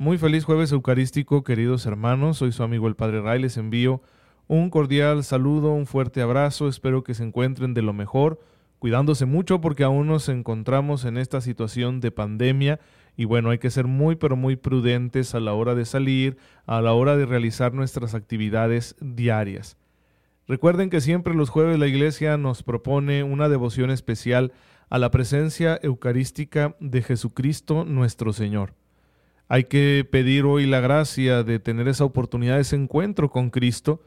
Muy feliz jueves eucarístico, queridos hermanos. Soy su amigo el Padre Ray. Les envío un cordial saludo, un fuerte abrazo. Espero que se encuentren de lo mejor, cuidándose mucho porque aún nos encontramos en esta situación de pandemia. Y bueno, hay que ser muy, pero muy prudentes a la hora de salir, a la hora de realizar nuestras actividades diarias. Recuerden que siempre los jueves la Iglesia nos propone una devoción especial a la presencia eucarística de Jesucristo nuestro Señor. Hay que pedir hoy la gracia de tener esa oportunidad, ese encuentro con Cristo,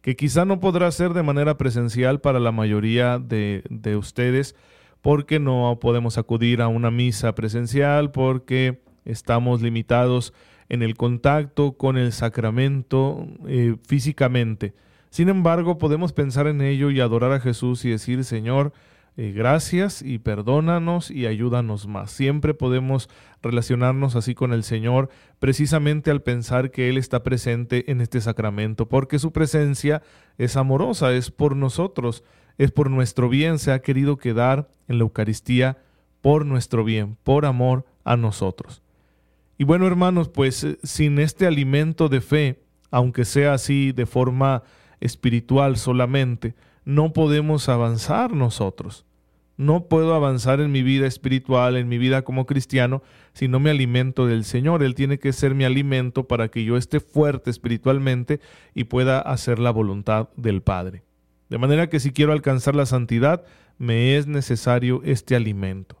que quizá no podrá ser de manera presencial para la mayoría de, de ustedes, porque no podemos acudir a una misa presencial, porque estamos limitados en el contacto con el sacramento eh, físicamente. Sin embargo, podemos pensar en ello y adorar a Jesús y decir, Señor, eh, gracias y perdónanos y ayúdanos más. Siempre podemos relacionarnos así con el Señor precisamente al pensar que Él está presente en este sacramento, porque su presencia es amorosa, es por nosotros, es por nuestro bien, se ha querido quedar en la Eucaristía por nuestro bien, por amor a nosotros. Y bueno, hermanos, pues eh, sin este alimento de fe, aunque sea así de forma espiritual solamente, no podemos avanzar nosotros. No puedo avanzar en mi vida espiritual, en mi vida como cristiano, si no me alimento del Señor. Él tiene que ser mi alimento para que yo esté fuerte espiritualmente y pueda hacer la voluntad del Padre. De manera que si quiero alcanzar la santidad, me es necesario este alimento.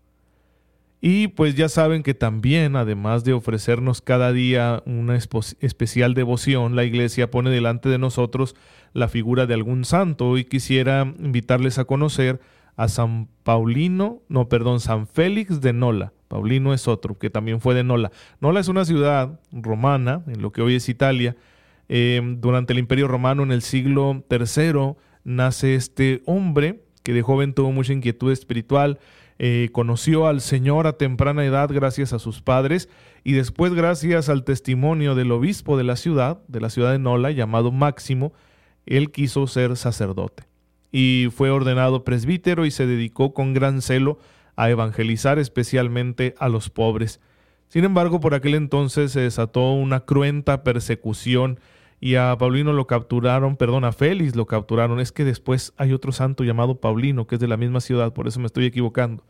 Y pues ya saben que también, además de ofrecernos cada día una especial devoción, la Iglesia pone delante de nosotros la figura de algún santo y quisiera invitarles a conocer a San Paulino, no, perdón, San Félix de Nola. Paulino es otro, que también fue de Nola. Nola es una ciudad romana, en lo que hoy es Italia. Em, durante el Imperio Romano, en el siglo III, nace este hombre que de joven tuvo mucha inquietud espiritual, eh, conoció al Señor a temprana edad gracias a sus padres y después gracias al testimonio del obispo de la ciudad, de la ciudad de Nola, llamado Máximo, él quiso ser sacerdote y fue ordenado presbítero y se dedicó con gran celo a evangelizar especialmente a los pobres. Sin embargo, por aquel entonces se desató una cruenta persecución y a Paulino lo capturaron, perdón, a Félix lo capturaron. Es que después hay otro santo llamado Paulino, que es de la misma ciudad, por eso me estoy equivocando.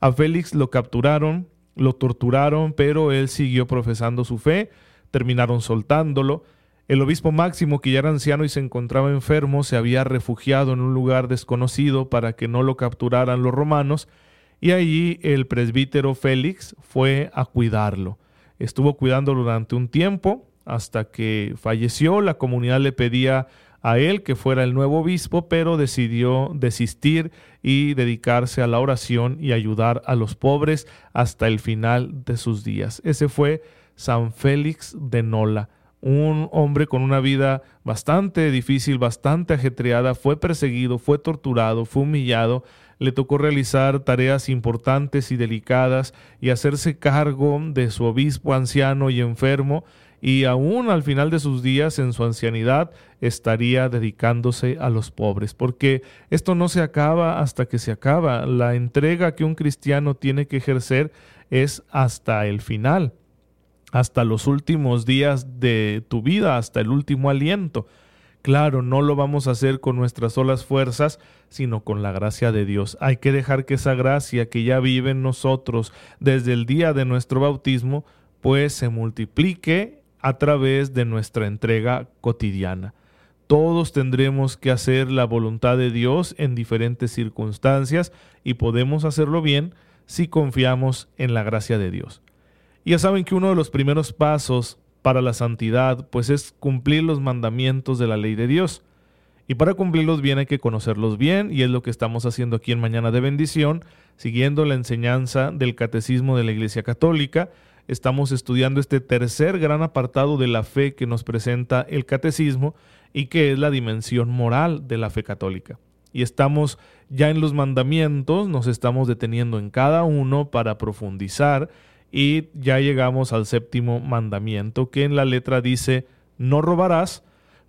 A Félix lo capturaron, lo torturaron, pero él siguió profesando su fe, terminaron soltándolo el obispo Máximo, que ya era anciano y se encontraba enfermo, se había refugiado en un lugar desconocido para que no lo capturaran los romanos, y allí el presbítero Félix fue a cuidarlo. Estuvo cuidándolo durante un tiempo, hasta que falleció. La comunidad le pedía a él que fuera el nuevo obispo, pero decidió desistir y dedicarse a la oración y ayudar a los pobres hasta el final de sus días. Ese fue San Félix de Nola un hombre con una vida bastante difícil, bastante ajetreada, fue perseguido, fue torturado, fue humillado, le tocó realizar tareas importantes y delicadas y hacerse cargo de su obispo anciano y enfermo, y aún al final de sus días, en su ancianidad, estaría dedicándose a los pobres, porque esto no se acaba hasta que se acaba. La entrega que un cristiano tiene que ejercer es hasta el final hasta los últimos días de tu vida, hasta el último aliento. Claro, no lo vamos a hacer con nuestras solas fuerzas, sino con la gracia de Dios. Hay que dejar que esa gracia que ya vive en nosotros desde el día de nuestro bautismo, pues se multiplique a través de nuestra entrega cotidiana. Todos tendremos que hacer la voluntad de Dios en diferentes circunstancias y podemos hacerlo bien si confiamos en la gracia de Dios. Ya saben que uno de los primeros pasos para la santidad pues es cumplir los mandamientos de la ley de Dios. Y para cumplirlos bien hay que conocerlos bien y es lo que estamos haciendo aquí en Mañana de Bendición, siguiendo la enseñanza del Catecismo de la Iglesia Católica. Estamos estudiando este tercer gran apartado de la fe que nos presenta el Catecismo y que es la dimensión moral de la fe católica. Y estamos ya en los mandamientos, nos estamos deteniendo en cada uno para profundizar y ya llegamos al séptimo mandamiento que en la letra dice no robarás,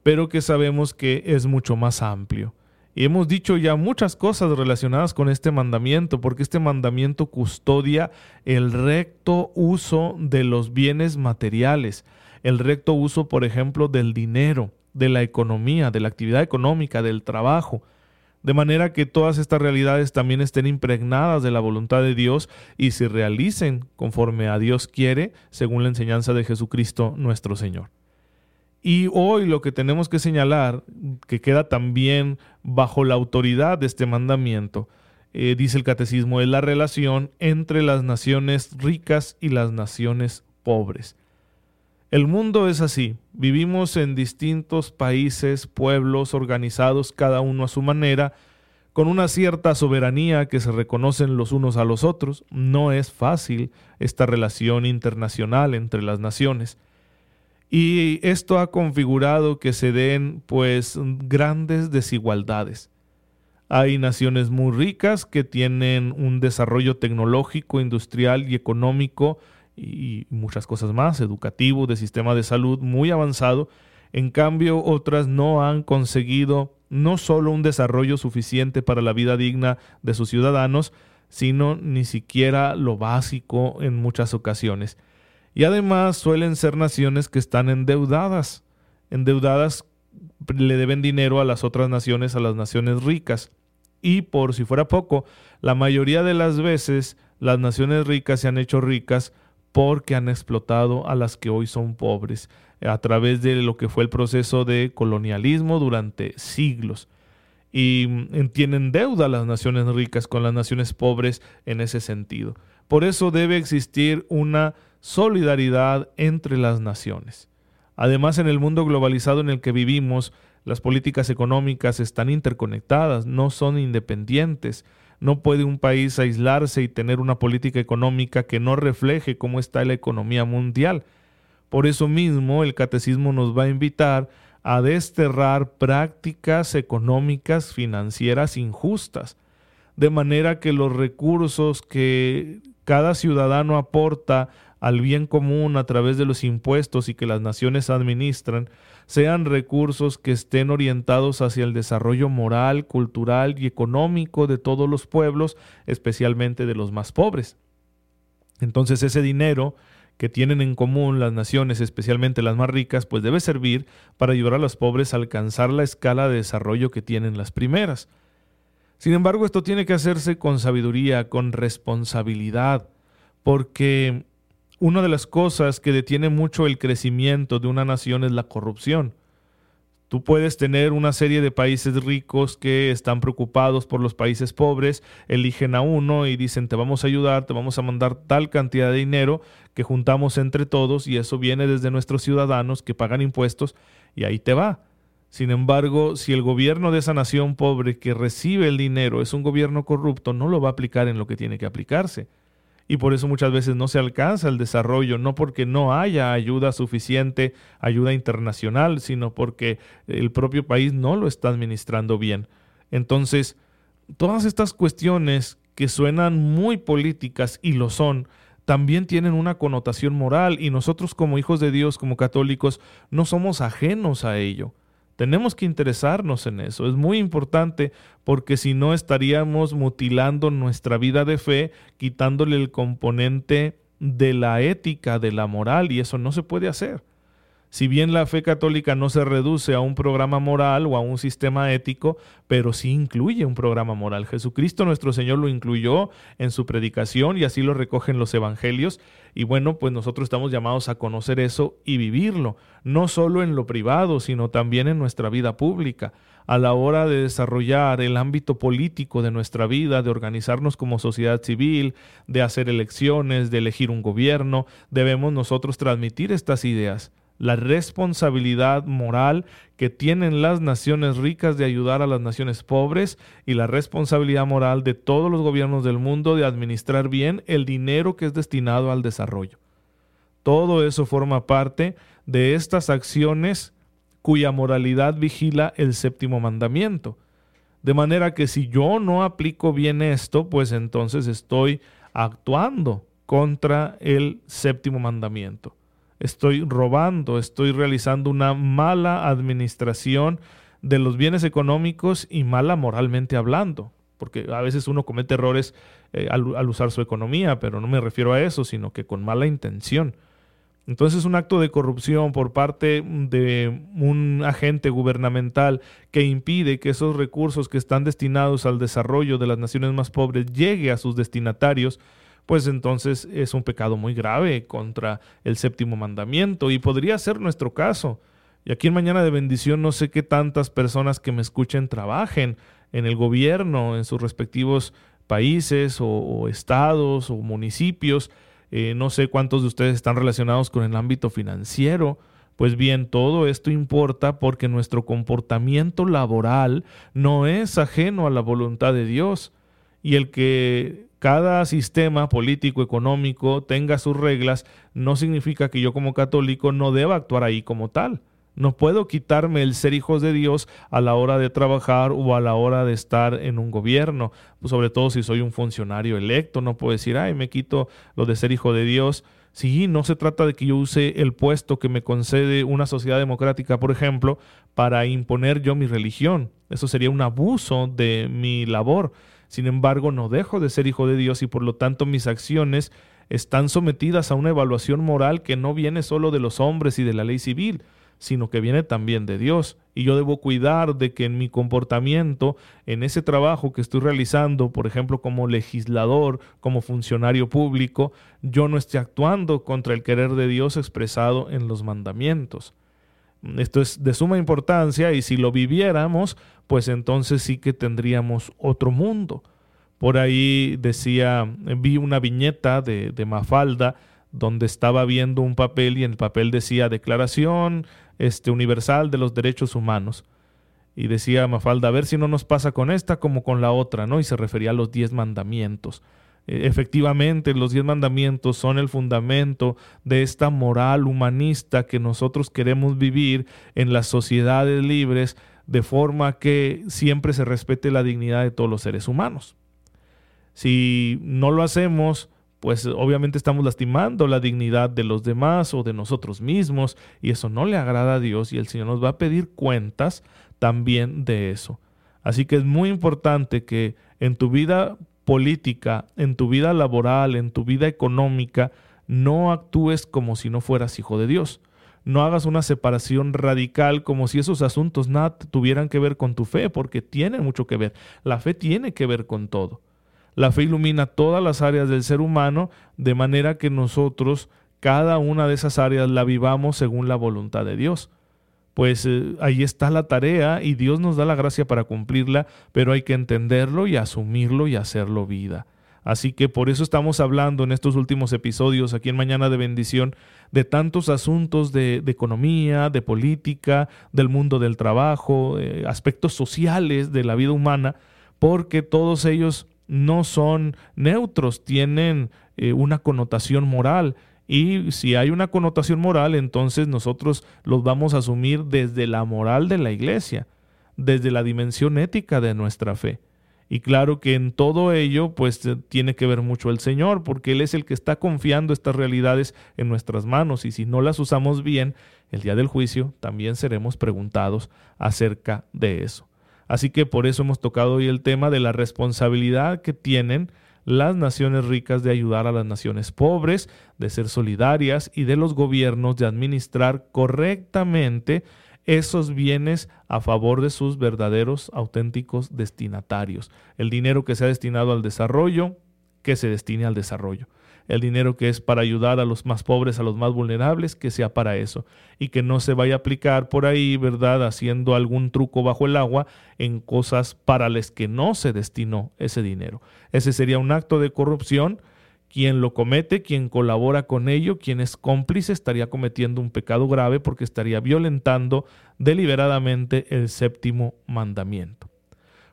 pero que sabemos que es mucho más amplio. Y hemos dicho ya muchas cosas relacionadas con este mandamiento, porque este mandamiento custodia el recto uso de los bienes materiales, el recto uso, por ejemplo, del dinero, de la economía, de la actividad económica, del trabajo, de manera que todas estas realidades también estén impregnadas de la voluntad de Dios y se realicen conforme a Dios quiere, según la enseñanza de Jesucristo nuestro Señor. Y hoy lo que tenemos que señalar, que queda también bajo la autoridad de este mandamiento, eh, dice el catecismo, es la relación entre las naciones ricas y las naciones pobres. El mundo es así. Vivimos en distintos países, pueblos organizados cada uno a su manera, con una cierta soberanía que se reconocen los unos a los otros. No es fácil esta relación internacional entre las naciones. Y esto ha configurado que se den pues grandes desigualdades. Hay naciones muy ricas que tienen un desarrollo tecnológico, industrial y económico y muchas cosas más, educativo, de sistema de salud muy avanzado. En cambio, otras no han conseguido no solo un desarrollo suficiente para la vida digna de sus ciudadanos, sino ni siquiera lo básico en muchas ocasiones. Y además suelen ser naciones que están endeudadas, endeudadas le deben dinero a las otras naciones, a las naciones ricas. Y por si fuera poco, la mayoría de las veces las naciones ricas se han hecho ricas porque han explotado a las que hoy son pobres a través de lo que fue el proceso de colonialismo durante siglos. Y mm, tienen deuda las naciones ricas con las naciones pobres en ese sentido. Por eso debe existir una solidaridad entre las naciones. Además, en el mundo globalizado en el que vivimos, las políticas económicas están interconectadas, no son independientes. No puede un país aislarse y tener una política económica que no refleje cómo está la economía mundial. Por eso mismo el catecismo nos va a invitar a desterrar prácticas económicas financieras injustas, de manera que los recursos que cada ciudadano aporta al bien común a través de los impuestos y que las naciones administran sean recursos que estén orientados hacia el desarrollo moral, cultural y económico de todos los pueblos, especialmente de los más pobres. Entonces ese dinero que tienen en común las naciones, especialmente las más ricas, pues debe servir para ayudar a los pobres a alcanzar la escala de desarrollo que tienen las primeras. Sin embargo, esto tiene que hacerse con sabiduría, con responsabilidad, porque una de las cosas que detiene mucho el crecimiento de una nación es la corrupción. Tú puedes tener una serie de países ricos que están preocupados por los países pobres, eligen a uno y dicen te vamos a ayudar, te vamos a mandar tal cantidad de dinero que juntamos entre todos y eso viene desde nuestros ciudadanos que pagan impuestos y ahí te va. Sin embargo, si el gobierno de esa nación pobre que recibe el dinero es un gobierno corrupto, no lo va a aplicar en lo que tiene que aplicarse y por eso muchas veces no se alcanza el desarrollo, no porque no haya ayuda suficiente, ayuda internacional, sino porque el propio país no lo está administrando bien. Entonces, todas estas cuestiones que suenan muy políticas y lo son, también tienen una connotación moral y nosotros como hijos de Dios, como católicos, no somos ajenos a ello. Tenemos que interesarnos en eso. Es muy importante porque si no estaríamos mutilando nuestra vida de fe, quitándole el componente de la ética, de la moral, y eso no se puede hacer. Si bien la fe católica no se reduce a un programa moral o a un sistema ético, pero sí incluye un programa moral. Jesucristo nuestro Señor lo incluyó en su predicación y así lo recogen los evangelios. Y bueno, pues nosotros estamos llamados a conocer eso y vivirlo, no solo en lo privado, sino también en nuestra vida pública. A la hora de desarrollar el ámbito político de nuestra vida, de organizarnos como sociedad civil, de hacer elecciones, de elegir un gobierno, debemos nosotros transmitir estas ideas la responsabilidad moral que tienen las naciones ricas de ayudar a las naciones pobres y la responsabilidad moral de todos los gobiernos del mundo de administrar bien el dinero que es destinado al desarrollo. Todo eso forma parte de estas acciones cuya moralidad vigila el séptimo mandamiento. De manera que si yo no aplico bien esto, pues entonces estoy actuando contra el séptimo mandamiento estoy robando, estoy realizando una mala administración de los bienes económicos y mala moralmente hablando, porque a veces uno comete errores eh, al, al, usar su economía, pero no me refiero a eso, sino que con mala intención. Entonces es un acto de corrupción por parte de un agente gubernamental que impide que esos recursos que están destinados al desarrollo de las naciones más pobres llegue a sus destinatarios pues entonces es un pecado muy grave contra el séptimo mandamiento y podría ser nuestro caso. Y aquí en Mañana de Bendición no sé qué tantas personas que me escuchen trabajen en el gobierno, en sus respectivos países o, estados o municipios. Eh, no sé cuántos de ustedes están relacionados con el ámbito financiero. Pues bien, todo esto importa porque nuestro comportamiento laboral no es ajeno a la voluntad de Dios. Y el que cada sistema político, económico tenga sus reglas, no significa que yo como católico no deba actuar ahí como tal. No puedo quitarme el ser hijos de Dios a la hora de trabajar o a la hora de estar en un gobierno, pues sobre todo si soy un funcionario electo, no puedo decir, ay, me quito lo de ser hijo de Dios. Sí, no se trata de que yo use el puesto que me concede una sociedad democrática, por ejemplo, para imponer yo mi religión. Eso sería un abuso de mi labor. Sin embargo, no dejo de ser hijo de Dios y por lo tanto mis acciones están sometidas a una evaluación moral que no viene solo de los hombres y de la ley civil, sino que viene también de Dios. Y yo debo cuidar de que en mi comportamiento, en ese trabajo que estoy realizando, por ejemplo, como legislador, como funcionario público, yo no esté actuando contra el querer de Dios expresado en los mandamientos. Esto es de suma importancia y si lo viviéramos, pues entonces sí que tendríamos otro mundo. Por ahí decía, vi una viñeta de, Mafalda donde estaba viendo un papel y en el papel decía Declaración este, Universal de los Derechos Humanos. Y decía Mafalda, a ver si no nos pasa con esta como con la otra, ¿no? Y se refería a los diez mandamientos. E, efectivamente, los diez mandamientos son el fundamento de esta moral humanista que nosotros queremos vivir en las sociedades libres de forma que siempre se respete la dignidad de todos los seres humanos. Si no lo hacemos, pues obviamente estamos lastimando la dignidad de los demás o de nosotros mismos y eso no le agrada a Dios y el Señor nos va a pedir cuentas también de eso. Así que es muy importante que en tu vida política, en tu vida laboral, en tu vida económica, no actúes como si no fueras hijo de Dios. No hagas una separación radical como si esos asuntos nada tuvieran que ver con tu fe, porque tienen mucho que ver. La fe tiene que ver con todo. La fe ilumina todas las áreas del ser humano de manera que nosotros cada una de esas áreas la vivamos según la voluntad de Dios pues eh, ahí está la tarea y Dios nos da la gracia para cumplirla, pero hay que entenderlo y asumirlo y hacerlo vida. Así que por eso estamos hablando en estos últimos episodios aquí en Mañana de Bendición de tantos asuntos de, economía, de política, del mundo del trabajo, eh, aspectos sociales de la vida humana, porque todos ellos no son neutros, tienen eh, una connotación moral y si hay una connotación moral, entonces nosotros los vamos a asumir desde la moral de la iglesia, desde la dimensión ética de nuestra fe. Y claro que en todo ello, pues tiene que ver mucho el Señor, porque Él es el que está confiando estas realidades en nuestras manos. Y si no las usamos bien, el día del juicio también seremos preguntados acerca de eso. Así que por eso hemos tocado hoy el tema de la responsabilidad que tienen las naciones ricas de ayudar a las naciones pobres, de ser solidarias y de los gobiernos de administrar correctamente esos bienes a favor de sus verdaderos, auténticos destinatarios. El dinero que se ha destinado al desarrollo, que se destine al desarrollo el dinero que es para ayudar a los más pobres, a los más vulnerables, que sea para eso y que no se vaya a aplicar por ahí, ¿verdad? Haciendo algún truco bajo el agua en cosas para las que no se destinó ese dinero. Ese sería un acto de corrupción Quien lo comete, quien colabora con ello, quien es cómplice, estaría cometiendo un pecado grave porque estaría violentando deliberadamente el séptimo mandamiento.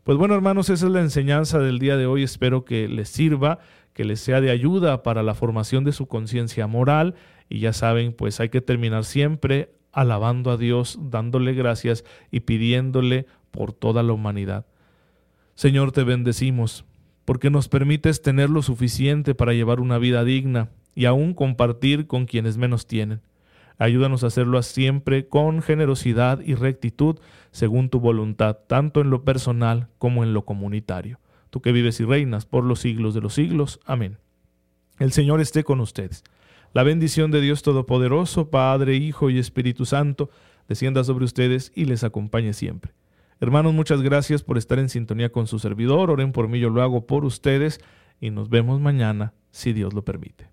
Pues bueno, hermanos, esa es la enseñanza del día de hoy. Espero que les sirva, que les sea de ayuda para la formación de su conciencia moral. Y ya saben, pues hay que terminar siempre alabando a Dios, dándole gracias y pidiéndole por toda la humanidad. Señor, te bendecimos porque nos permites tener lo suficiente para llevar una vida digna y aún compartir con quienes menos tienen. Ayúdanos a hacerlo siempre con generosidad y rectitud según tu voluntad, tanto en lo personal como en lo comunitario. Tú que vives y reinas por los siglos de los siglos. Amén. El Señor esté con ustedes. La bendición de Dios Todopoderoso, Padre, Hijo y Espíritu Santo, descienda sobre ustedes y les acompañe siempre. Hermanos, muchas gracias por estar en sintonía con su servidor. Oren por mí, yo lo hago por ustedes y nos vemos mañana, si Dios lo permite.